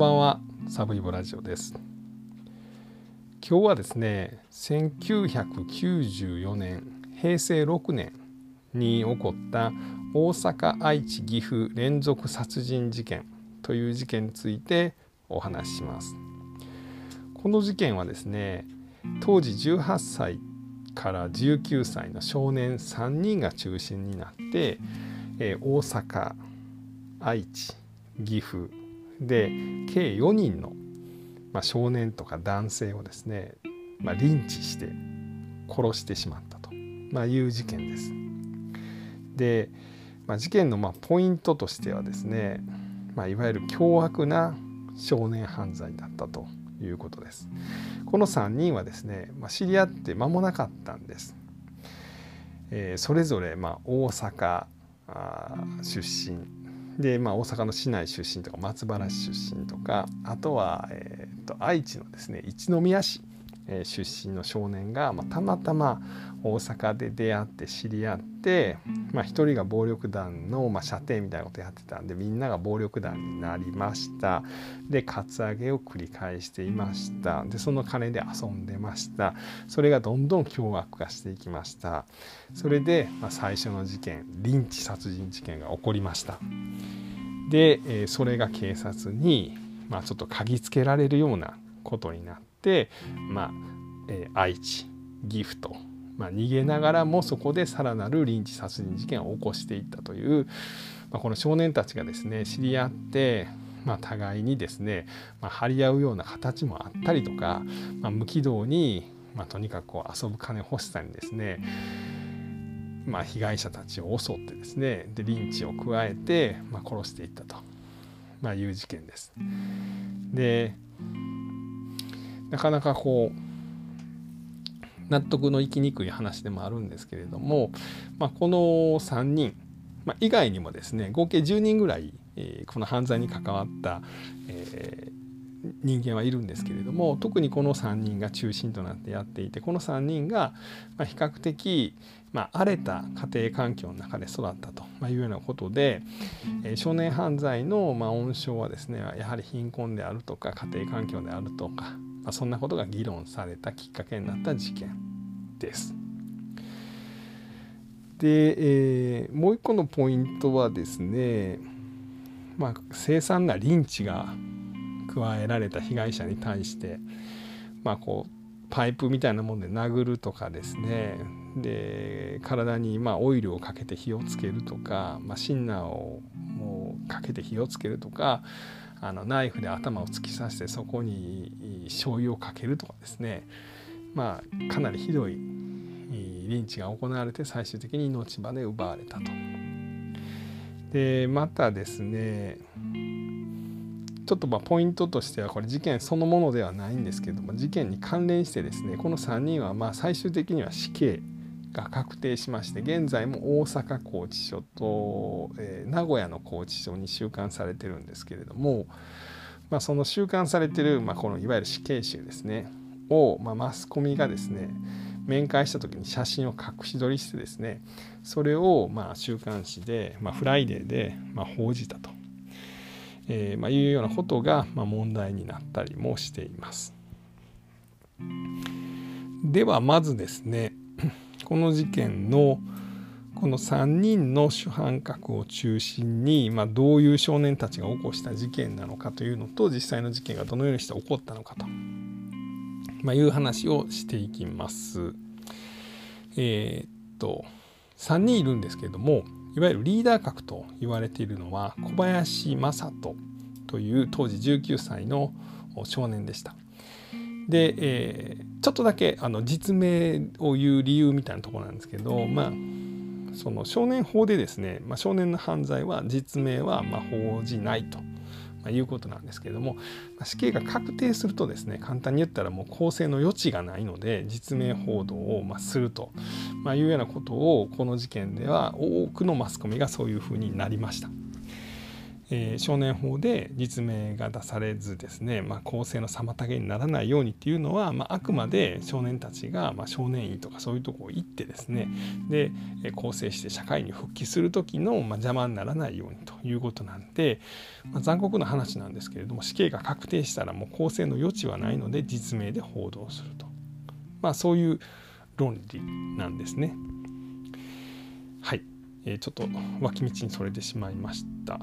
ばんはサブイボラジオです。今日はですね1994年平成6年に起こった大阪愛知岐阜連続殺人事件という事件についてお話しします。この事件はですね当時18歳から19歳の少年3人が中心になって、えー、大阪愛知岐阜で計4人の、まあ、少年とか男性をですね、まあ、リンチして殺してしまったと、まあ、いう事件です。で、まあ、事件のまあポイントとしてはですね、まあ、いわゆる凶悪な少年犯罪だったということです。この3人はですね、まあ、知り合って間もなかったんです。えー、それぞれまあ大阪出身で、まあ、大阪の市内出身とか松原市出身とかあとは、えーと愛知のですね一宮市出身の少年が、ま、たまたま大阪で出会って知り合って、まあ、一人が暴力団の、ま、射程みたいなことやってたんでみんなが暴力団になりました。でカツアゲを繰り返していました。でその金で遊んでました。それがどんどん凶悪化していきました。それで、まあ、最初の事件リンチ殺人事件が起こりました。で、え、それが警察に、まあ、ちょっと嗅ぎつけられるようなことになって、まあえー、愛知岐阜と、まあ、逃げながらもそこでさらなるリンチ殺人事件を起こしていったという、まあ、この少年たちがですね知り合ってまあ、互いにですね、ま、張り合うような形もあったりとか、ま、無軌道に、ま、とにかくこう遊ぶ金欲しさにですね、まあ、被害者たちを襲ってですねでリンチを加えて、まあ、殺していったと、まあ、いう事件です。でなかなかこう納得のいきにくい話でもあるんですけれども、まあ、この3人、まあ、以外にもですね合計10人ぐらい、えー、この犯罪に関わった、えー、人間はいるんですけれども特にこの3人が中心となってやっていてこの3人が比較的まあ、荒れた家庭環境の中で育ったというようなことで、え少年犯罪のまあ温床はですねやはり貧困であるとか家庭環境であるとか、まあ、そんなことが議論されたきっかけになった事件です。で、えー、もう一個のポイントはですね、まあ、凄惨なリンチが加えられた被害者に対して、まあ、こうパイプみたいなもんで殴るとかですねで体にまオイルをかけて火をつけるとか、まあ、シンナーをもうかけて火をつけるとかあのナイフで頭を突き刺してそこに醤油をかけるとかですねまあかなりひどいリンチが行われて最終的に命まで奪われたと。でまたですねちょっとまあポイントとしてはこれ事件そのものではないんですけども事件に関連してですねこの3人はまあ最終的には死刑が確定しまして現在も大阪拘置所と、えー、名古屋の拘置所に収監されてるんですけれども、まあ、その収監されてる、まあ、このいわゆる死刑囚ですねを、まあ、マスコミがですね面会した時に写真を隠し撮りしてですねそれをまあ週刊誌で、まあ、フライデーでまあ報じたと、えーまあ、いうようなことがまあ問題になったりもしています。ではまずですね この事件のこの3人の主犯格を中心に、まあ、どういう少年たちが起こした事件なのかというのと実際の事件がどのようにして起こったのかと、まあ、いう話をしていきます。えー、っと3人いるんですけれどもいわゆるリーダー格と言われているのは小林正人という当時19歳の少年でした。で、えー、ちょっとだけあの実名を言う理由みたいなところなんですけどまあその少年法でですね、まあ、少年の犯罪は実名はま報じないと。まあ、いうことなんですけれども、ま、死刑が確定するとですね簡単に言ったらもう公正の余地がないので実名報道をますると、ま、いうようなことをこの事件では多くのマスコミがそういうふうになりました。えー、少年法で実名が出されずですね、まあ、公正の妨げにならないようにっていうのは、まあ、あくまで少年たちが、まあ、少年院とかそういうとこ行ってですねで更生して社会に復帰する時の、まあ、邪魔にならないようにということなんで、まあ、残酷な話なんですけれども死刑が確定したらもう公正の余地はないので実名で報道すると、まあ、そういう論理なんですね。はい、えー、ちょっと脇道にそれてしまいました。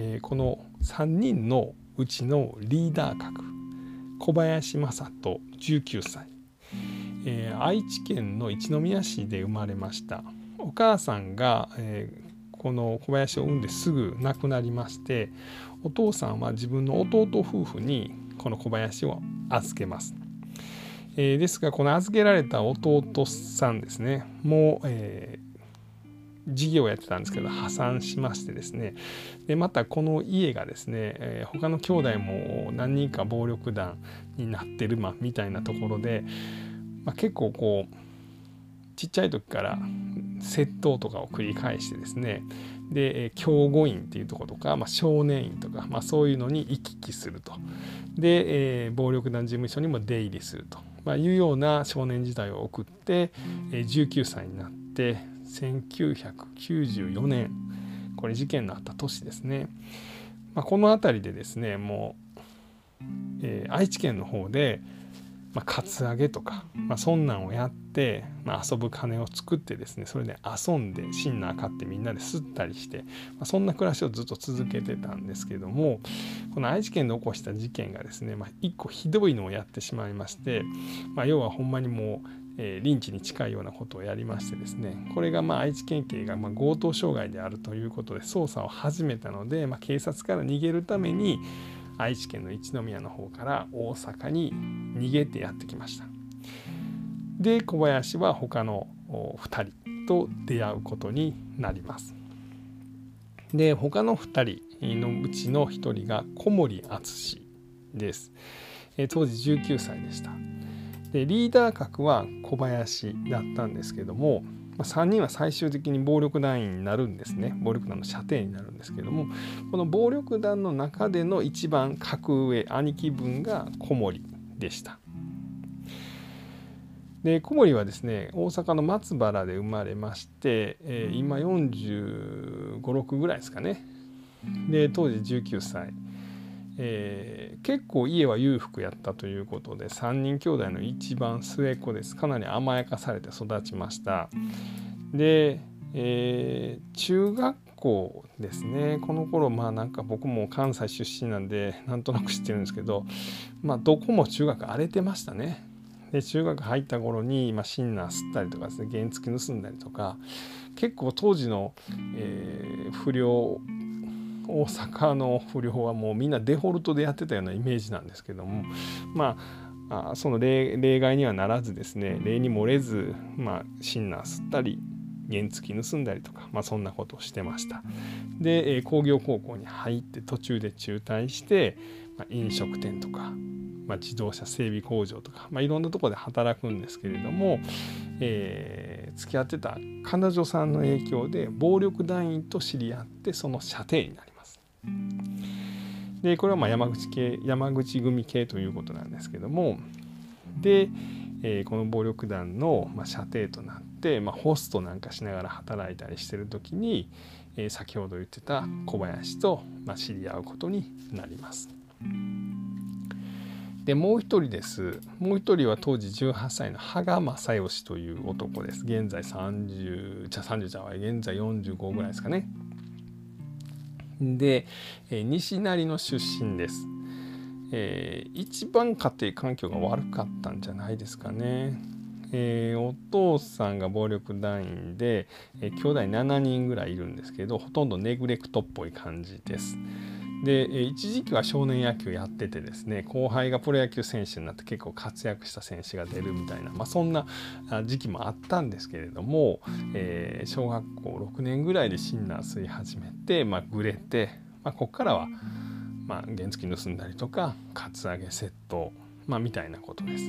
えー、この3人のうちのリーダー格小林正人19歳、えー、愛知県の一宮市で生まれました。お母さんが、えー、この小林を産んですぐ亡くなりましてお父さんは自分の弟夫婦にこの小林を預けます、えー、ですがこの預けられた弟さんですねもう、え事業をやってたんですけど破産しましてですね。でまたこの家がですね、えー、他の兄弟も何人か暴力団になってる、まみたいなところで、まあ、結構こうちっちゃい時から窃盗とかを繰り返してですね。で教護院っていうとことか、まあ、少年院とか、まあ、そういうのに行き来すると。で、えー、暴力団事務所にも出入りすると、まあ、いうような少年時代を送って、えー、19歳になって1994年。これ事件のあった年ですね、まあ、この辺りでですねもう、えー、愛知県の方で、まあ、カツアゲとか、まあ、そんなんをやって、まあ、遊ぶ金を作ってですねそれで遊んでシンナー買ってみんなで吸ったりして、まあ、そんな暮らしをずっと続けてたんですけどもこの愛知県で起こした事件がですね、まあ、一個ひどいのをやってしまいまして、まあ、要はほんまにもうえー、リンチに近いようなことをやりましてですねこれがまあ愛知県警がま強盗傷害であるということで捜査を始めたので、まあ、警察から逃げるために愛知県の一宮の方から大阪に逃げてやってきました。で小林は他の2人と出会うことになります。で他の2人のうちの1人が小森敦です、え当時19歳でした。でリーダー格は小林だったんですけどもま3人は最終的に暴力団員になるんですね。暴力団の射程になるんですけどもこの暴力団の中での一番格上兄貴分が小森でした。で小森はですね大阪の松原で生まれまして、えー、今4 5 6ぐらいですかね。で当時19歳。えー、結構家は裕福やったということで3人兄弟の一番末っ子です。かなり甘やかされて育ちました。で、えー、中学校ですね。この頃まあなんか僕も関西出身なんでなんとなく知ってるんですけどまあどこも中学荒れてましたね。で中学入った頃に、まあ、シンナー吸ったりとかですね原付盗んだりとか結構当時の、えー、不良大阪の不良はもうみんなデフォルトでやってたようなイメージなんですけどもまあその例外にはならずですね例に漏れず、まあ、シンナー吸ったり原付盗んだりとか、まあ、そんなことをしてました。で、え工業高校に入って途中で中退して、まあ、飲食店とか、まあ、自動車整備工場とか、まあ、いろんなとこで働くんですけれども、えー、付き合ってた彼女さんの影響で暴力団員と知り合ってその射程になりでこれはま山口系山口組系ということなんですけどもで、えー、この暴力団の、ま射程となって、まあ、ホストなんかしながら働いたりしてる時に、えー、先ほど言ってた小林と、ま知り合うことになります。でもう一人です。もう一人は当時18歳の羽賀正義という男です。現在30じゃ30じゃ現在45ぐらいですかね。で、えー、西成の出身です、えー、一番家庭環境が悪かったんじゃないですかね、えー、お父さんが暴力団員で、えー、兄弟7人ぐらいいるんですけどほとんどネグレクトっぽい感じです。で一時期は少年野球やっててですね後輩がプロ野球選手になって結構活躍した選手が出るみたいな、まあ、そんな時期もあったんですけれども、えー、小学校6年ぐらいでシンナー吸い始めて、まあ、グレて、まあ、ここからは、まあ、原付盗んだりとかカツアゲ窃盗、まあ、みたいなことです。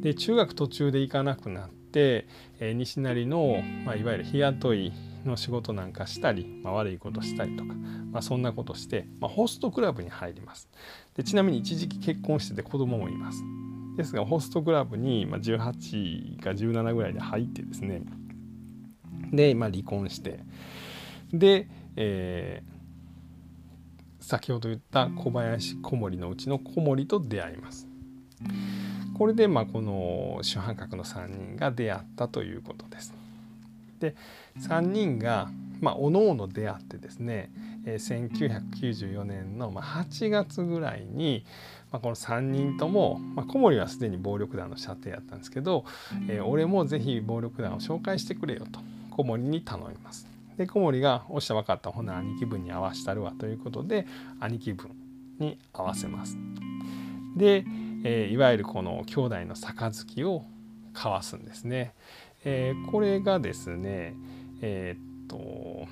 で中学途中で行かなくなって、えー、西成の、まあ、いわゆる日雇いの仕事なんかしたり、まあ、悪いことしたりとか、まあ、そんなことして、まあ、ホストクラブに入ります。でちなみに一時期結婚してて子供もいます。ですがホストクラブに18か17ぐらいで入ってですねで、まあ、離婚してで、えー、先ほど言った小林小森のうちの小森と出会います。これでまあこの主犯格の3人が出会ったということです。で3人がまあおのおの出会ってですね1994年の8月ぐらいに、まあ、この3人とも、まあ、小森はすでに暴力団の射程やったんですけど、えー、俺もぜひ暴力団を紹介してくれよと小森に頼みます。で小森が「おっしゃ分かったほな兄貴分に合わしたるわ」ということで兄貴分に合わせます。で、えー、いわゆるこの兄弟の杯を交わすんですね。えー、これがですねえー、っと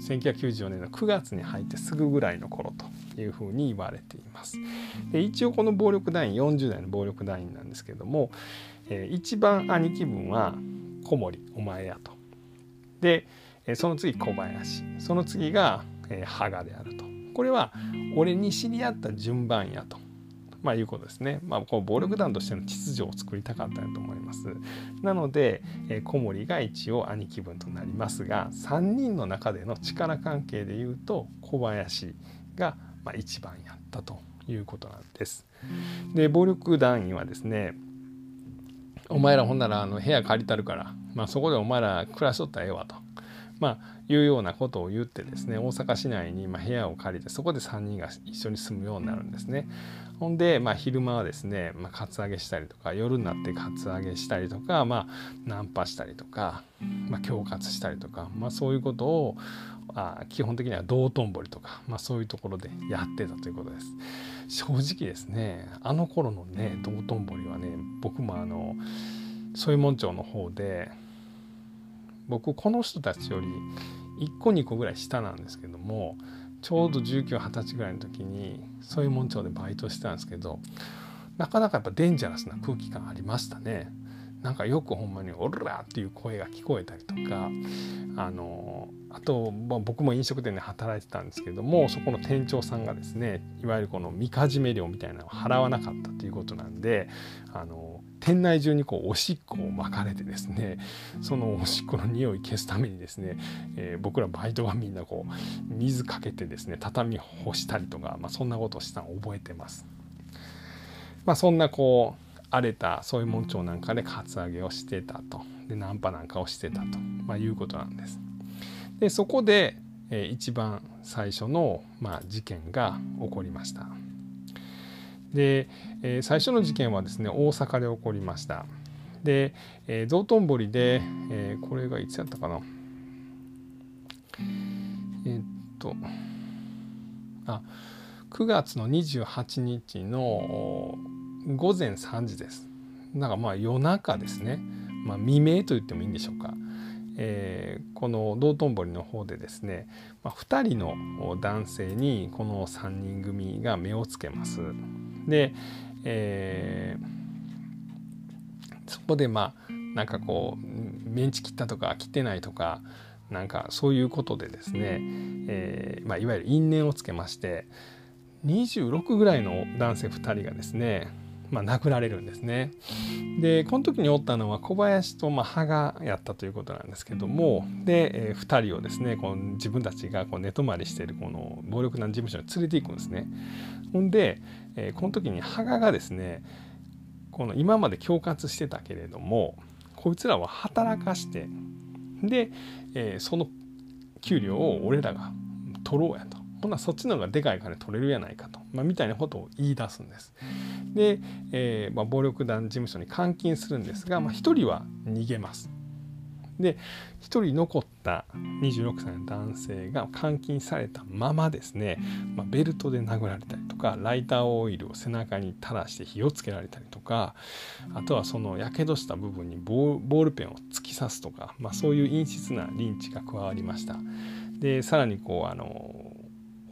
1994年の9月に入ってすぐぐらいの頃というふうに言われています。で一応この暴力団員40代の暴力団員なんですけども、えー、一番兄貴分は小森お前やと。でその次小林その次が、羽賀であると。これは俺に知り合った順番やと。まあ、いうことですね。まあ、こう暴力団としての秩序を作りたかったんと思います。なので、えー、小森が一応兄貴分となりますが3人の中での力関係でいうと小林が、まあ、一番やったということなんです。で暴力団員はですねお前らほんならあの部屋借りたるから、まあ、そこでお前ら暮らしとったらええわと。まあ、いうようなことを言ってですね大阪市内にま部屋を借りてそこで3人が一緒に住むようになるんですね。ほんで、まあ、昼間はですね、まあ、カツアゲしたりとか夜になってカツアゲしたりとか、まあ、ナンパしたりとか、まあ、恐喝したりとか、まあ、そういうことをあ基本的には道頓堀とか、まあ、そういうところでやってたということです。正直ですねあの頃のね道頓堀はね僕もあのそういう門町の方で僕この人たちより1個2個ぐらい下なんですけどもちょうど1920歳ぐらいの時にそういう門町でバイトしてたんですけどなかなかやっぱデンジャラスな空気感ありましたね。なんかよくほんまに「オラ!」っていう声が聞こえたりとかあのあと、まあ、僕も飲食店で働いてたんですけどもそこの店長さんがですねいわゆるこのみかじめ料みたいなのを払わなかったということなんであの店内中にこうおしっこを巻かれてですねそのおしっこの匂い消すためにですね、えー、僕らバイトがみんなこう水かけてですね畳干したりとか、まあ、そんなことをしたのを覚えてます。まあ、そんなこう荒れたそういう門町なんかでカツアゲをしてたとでナンパなんかをしてたと、まあ、いうことなんです。でそこで、えー、一番最初の、まあ、事件が起こりました。で、えー、最初の事件はですね大阪で起こりましたで、えー、道頓堀で、えー、これがいつやったかなえー、っとあ9月の28日の午前3時です。なんかまあ夜中ですね、まあ、未明と言ってもいいんでしょうか。えー、この道頓堀の方でですね、まあ、2人の男性にこの3人組が目をつけます。で、えー、そこでまあなんかこうメンチ切ったとか切ってないとかなんかそういうことでですね、えーまあ、いわゆる因縁をつけまして26ぐらいの男性2人がですねまあ、殴られるんですね。でこの時におったのは小林とまあ羽賀やったということなんですけどもで、えー、2人をですねこの自分たちがこう寝泊まりしているこの暴力団事務所に連れていくんですね。ほんで、えー、この時に羽賀がですねこの今まで恐喝してたけれどもこいつらを働かしてで、えー、その給料を俺らが取ろうやとほなそっちの方がでかい金取れるやないかと、まあ、みたいなことを言い出すんです。で、えーまあ、暴力団事務所に監禁するんですが、まあ、1人は逃げます。で1人残った26歳の男性が監禁されたままですね、まあ、ベルトで殴られたりとかライターオイルを背中に垂らして火をつけられたりとかあとはそのやけどした部分にボールペンを突き刺すとか、まあ、そういう陰湿なリンチが加わりました。でさらにこうあの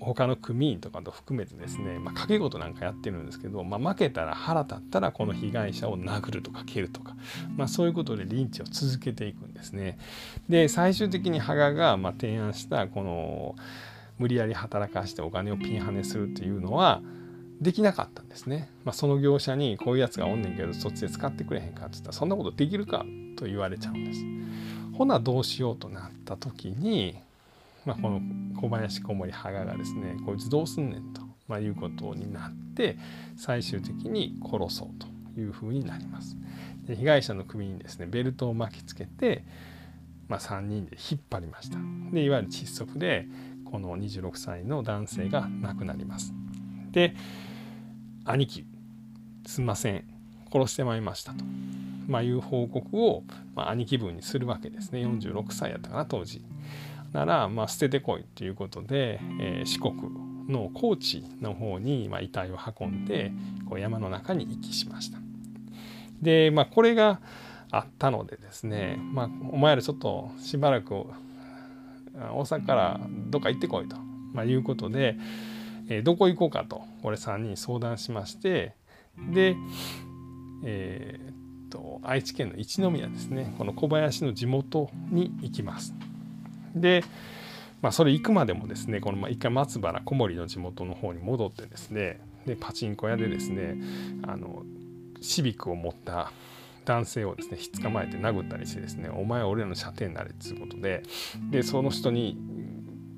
他の組員とかと含めてですね、まあ、賭け事なんかやってるんですけど、まあ、負けたら腹立ったらこの被害者を殴るとか蹴るとか、まあ、そういうことでリンチを続けていくんですね。で最終的に羽賀がま提案したこの無理やり働かしてお金をピンハネするっていうのはできなかったんですね。まあ、その業者にこういうやつがおんねんけどそっちで使ってくれへんかって言ったらそんなことできるかと言われちゃうんです。ほなどうしようとなった時にまあ、この小林小森羽賀がですねこいつどうすんねんと、まあ、いうことになって最終的に殺そうというふうになります。で被害者の首にですねベルトを巻きつけて、まあ、3人で引っ張りました。でいわゆる窒息でこの26歳の男性が亡くなります。で兄貴すんません殺してまいりましたと、まあ、いう報告を、まあ、兄貴分にするわけですね46歳やったかな当時。なら、まあ、捨ててこいということで、えー、四国の高知の方に、まあ、遺体を運んでこう山の中に遺棄しました。で、まあ、これがあったのでですね、まあ、お前らちょっとしばらく大阪からどっか行ってこいと、まあ、いうことで、えー、どこ行こうかとこれ3人相談しましてで、えー、っと愛知県の一宮ですねこの小林の地元に行きます。で、まあ、それ行くまでもですねこの一回松原小森の地元の方に戻ってですねでパチンコ屋でですねあのシビックを持った男性をですねひっ捕まえて殴ったりしてですね「お前は俺らの射程になれ」っつうことででその人に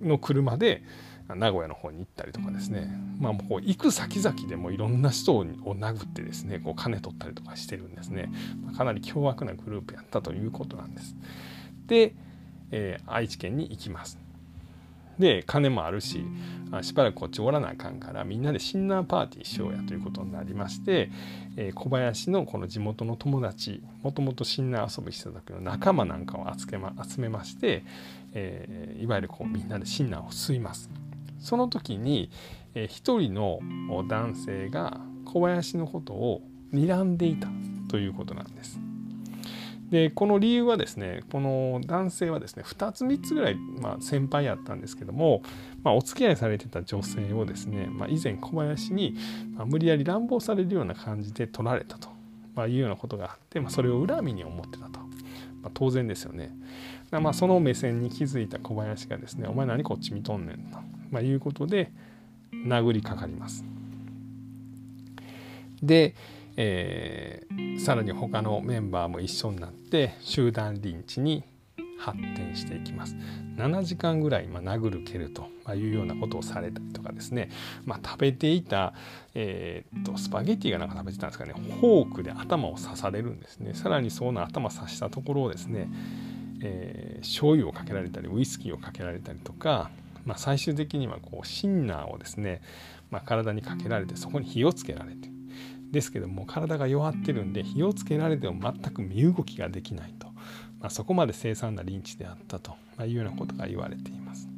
の車で名古屋の方に行ったりとかですねまあもう行く先々でもいろんな人を殴ってですねこう金取ったりとかしてるんですね、ま、かなり凶悪なグループやったということなんです。でえー、愛知県に行きます。で金もあるししばらくこっちおらなあかんからみんなでシンナーパーティーしようやということになりまして、えー、小林のこの地元の友達もともとシンナー遊びしてた時の仲間なんかを集めま集めまして、えー、いわゆるこうみんなでシンナーを吸います。その時に、えー、一人の男性が小林のことを睨んでいたということなんです。でこの理由はですねこの男性はですね2つ3つぐらい、まあ、先輩やったんですけども、まあ、お付き合いされてた女性をですね、まあ、以前小林に、ま無理やり乱暴されるような感じで取られたと、まいうようなことがあって、まそれを恨みに思ってたと、ま当然ですよね。まあ、その目線に気づいた小林がですね「お前何こっち見とんねん」と、まいうことで殴りかかります。でえー、さらに他のメンバーも一緒になって集団リンチに発展していきます。7時間ぐらい、まあ、殴る蹴るというようなことをされたりとかですね、まあ、食べていた、えー、っとスパゲッティがなんか食べてたんですかね。フォークで頭を刺されるんですね。さらにその頭刺したところをですね、えー、醤油をかけられたりウイスキーをかけられたりとか、まあ、最終的にはこうシンナーをですね、まあ、体にかけられてそこに火をつけられてですけども体が弱ってるんで火をつけられても全く身動きができないと、まあ、そこまで凄惨なリンチであったというようなことが言われています。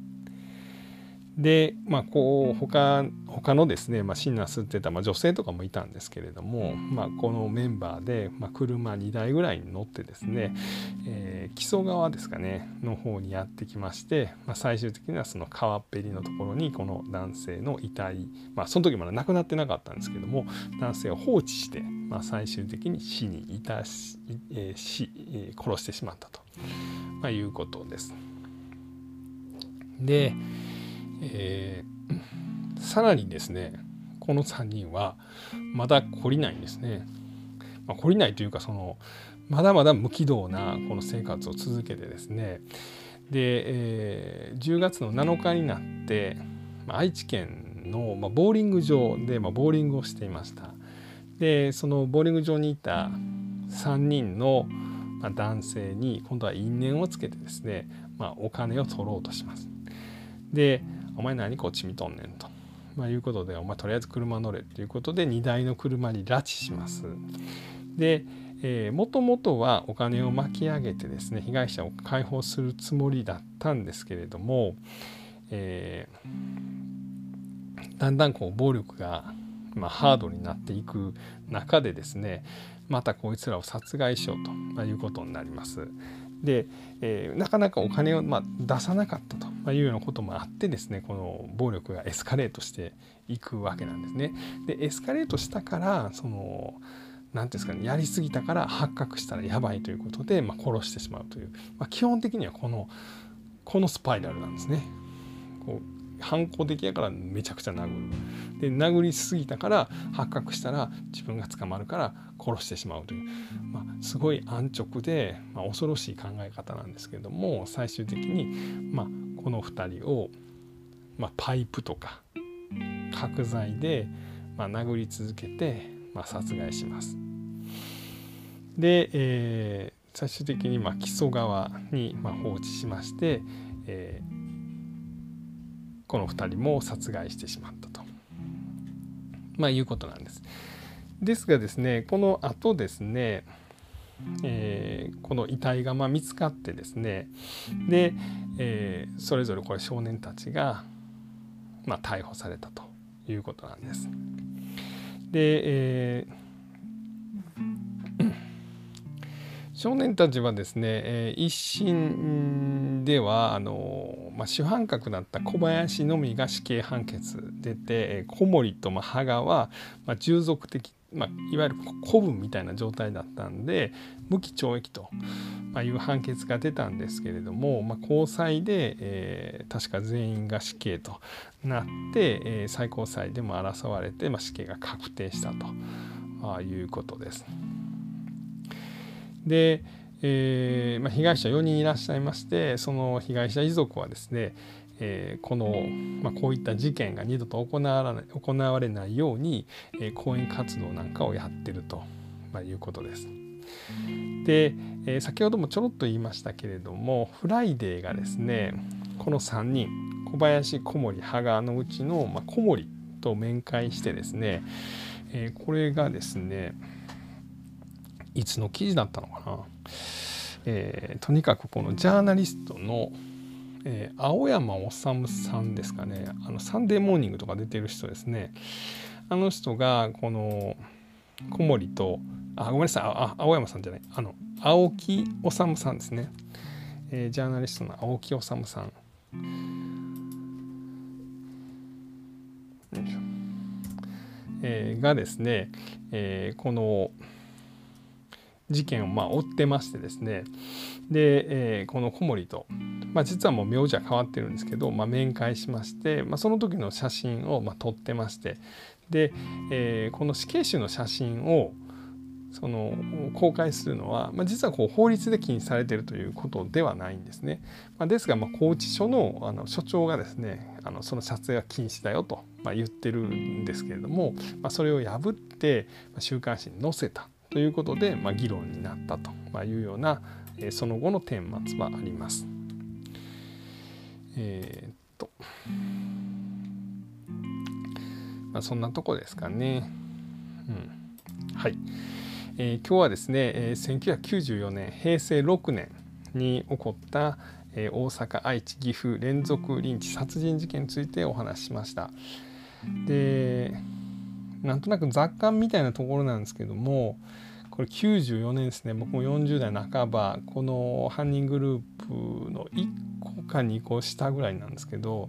でまあこう他他のですね、まあ、シンナー吸ってた、まあ、女性とかもいたんですけれども、まあ、このメンバーで、まあ、車2台ぐらいに乗ってですね、えー、木曽川ですかねの方にやってきまして、まあ、最終的にはその川っぺりのところにこの男性の遺体、まあ、その時まだ亡くなってなかったんですけども男性を放置して、まあ、最終的に死に致し、えー、死、えー、殺してしまったと、まあ、いうことです。で、えー、さらにですねこの3人はまだ懲りないんですね。まあ、懲りないというかそのまだまだ無軌道なこの生活を続けてですねで、えー、10月の7日になって愛知県の、まあ、ボーリング場で、まあ、ボーリングをしていました。でそのボーリング場にいた3人の、まあ、男性に今度は因縁をつけてですね、まあ、お金を取ろうとします。でお前何こっち見とんねんと。まあ、いうことでお前とりあえず車乗れっていうことで荷台の車に拉致します。で、もともとはお金を巻き上げてですね被害者を解放するつもりだったんですけれども、えー、だんだんこう暴力が、まあ、ハードになっていく中でですねまたこいつらを殺害しようということになります。で、えー、なかなかお金を、まあ、出さなかったというようなこともあってですねこの暴力がエスカレートしていくわけなんですね。でエスカレートしたからその何ていうんですかねやりすぎたから発覚したらやばいということで、まあ、殺してしまうという、まあ、基本的にはこのこのスパイラルなんですね。こう反抗的やからめちゃくちゃ殴るで殴りすぎたから発覚したら自分が捕まるから殺してしまうという、まあ、すごい安直で、まあ、恐ろしい考え方なんですけども最終的に、まあ、この2人を、まあ、パイプとか角材で、まあ、殴り続けて、まあ、殺害します。で、えー、最終的にまあ木曽川にまあ放置しまして、えー、この2人も殺害してしまったと、まあ、いうことなんです。ですがですねこのあとですねえー、この遺体がま見つかってですねで、えー、それぞれこれ少年たちが、まあ、逮捕されたということなんです。で、えー 少年たちはですね、えー、一審ではあの、まあ、主犯格だった小林のみが死刑判決出て小森とまあ羽賀は、まあ、従属的、まあ、いわゆる古文みたいな状態だったんで無期懲役という判決が出たんですけれども、まあ、高裁で、えー、確か全員が死刑となって、えー、最高裁でも争われて、まあ、死刑が確定したということです。で、えーまあ、被害者4人いらっしゃいましてその被害者遺族はですね、えー、この、まあ、こういった事件が二度と行われ行われないように、えー、講演活動なんかをやってると、まあ、いうことです。で、えー、先ほどもちょろっと言いましたけれどもフライデーがですねこの3人小林小森羽賀のうちの、まあ、小森と面会してですね、えー、これがですねいつの記事だったのかな、えー、とにかくこのジャーナリストの、えー、青山治さんですかね。あのサンデーモーニングとか出てる人ですね。あの人がこの小森とあごめんなさい。あ青山さんじゃない。あの青木治さんですね、えー、ジャーナリストの青木治さん。えー、がですね、えー、この事件をまあ追ってましてですね。で、えー、この小森と、まあ、実はもう名字は変わってるんですけど、まあ、面会しまして、まあ、その時の写真をまあ撮ってましてで、えー、この死刑囚の写真をその公開するのは、まあ、実はこう法律で禁止されているということではないんですね。まあ、ですが、まあ、拘置所のあの所長がですねあのその撮影は禁止だよと、まあ、言ってるんですけれども、まあ、それを破って週刊誌に載せたということで、まあ、議論になったというような、え、その後の顛末はあります。えー、っと、まあ、そんなとこですかね。うん、はい、えー、今日はですね、えー、1994年平成6年に起こった、えー、大阪愛知岐阜連続リンチ殺人事件についてお話ししました。でなんとなく雑感みたいなところなんですけどもこれ94年ですね。僕も40代半ばこの犯人グループの1個か2個下ぐらいなんですけど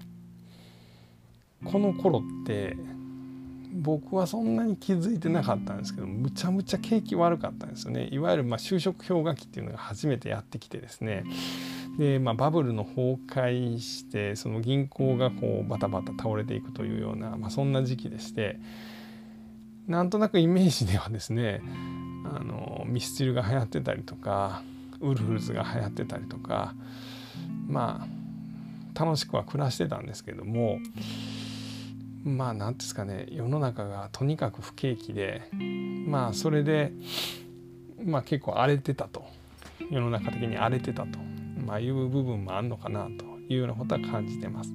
この頃って僕はそんなに気づいてなかったんですけどむちゃむちゃ景気悪かったんですよね。いわゆるま就職氷河期っていうのが初めてやってきてですね。で、まあ、バブルの崩壊してその銀行がこうバタバタ倒れていくというような、まあ、そんな時期でしてなんとなくイメージではですねあのミスチルが流行ってたりとかウルフルズが流行ってたりとかまあ楽しくは暮らしてたんですけどもまあ何ですかね世の中がとにかく不景気でまあそれでまあ結構荒れてたと世の中的に荒れてたと、まあ、いう部分もあるのかなというようなことは感じてます。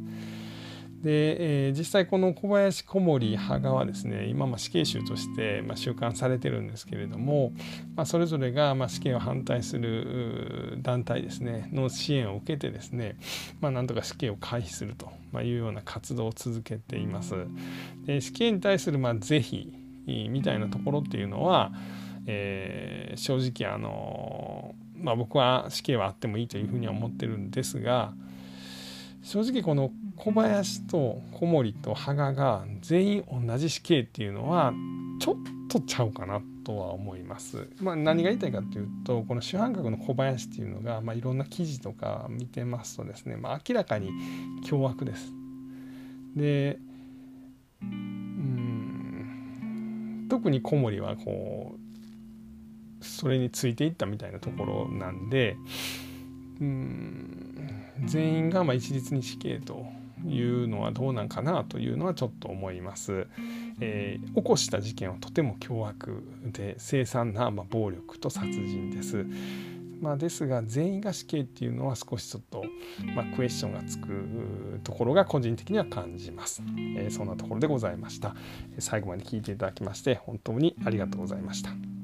で、えー、実際この小林小森羽賀はですね今ま死刑囚として、ま、収監されてるんですけれども、まあ、それぞれが、まあ、死刑を反対する団体ですねの支援を受けてですね、まあ、なんとか死刑を回避するというような活動を続けています。で死刑に対するまあ是非みたいなところっていうのは、えー、正直あのまあ、僕は死刑はあってもいいというふうには思ってるんですが正直この小林と小森と羽賀が全員同じ死刑っていうのはちょっとちゃうかなとは思います。まあ、何が言いたいかというとこの主犯格の小林っていうのが、まあ、いろんな記事とか見てますとですね、まあ、明らかに凶悪です。でうん特に小森はこうそれについていったみたいなところなんでうん全員がまあ一律に死刑というのはどうなんかなというのはちょっと思います。えー、起こした事件はとても凶悪で凄惨な、まあ、暴力と殺人です。まあ、ですが全員が死刑っていうのは少しちょっと、まあ、クエスチョンがつくところが個人的には感じます、えー、そんなところでございました最後まで聞いていただきまして本当にありがとうございました。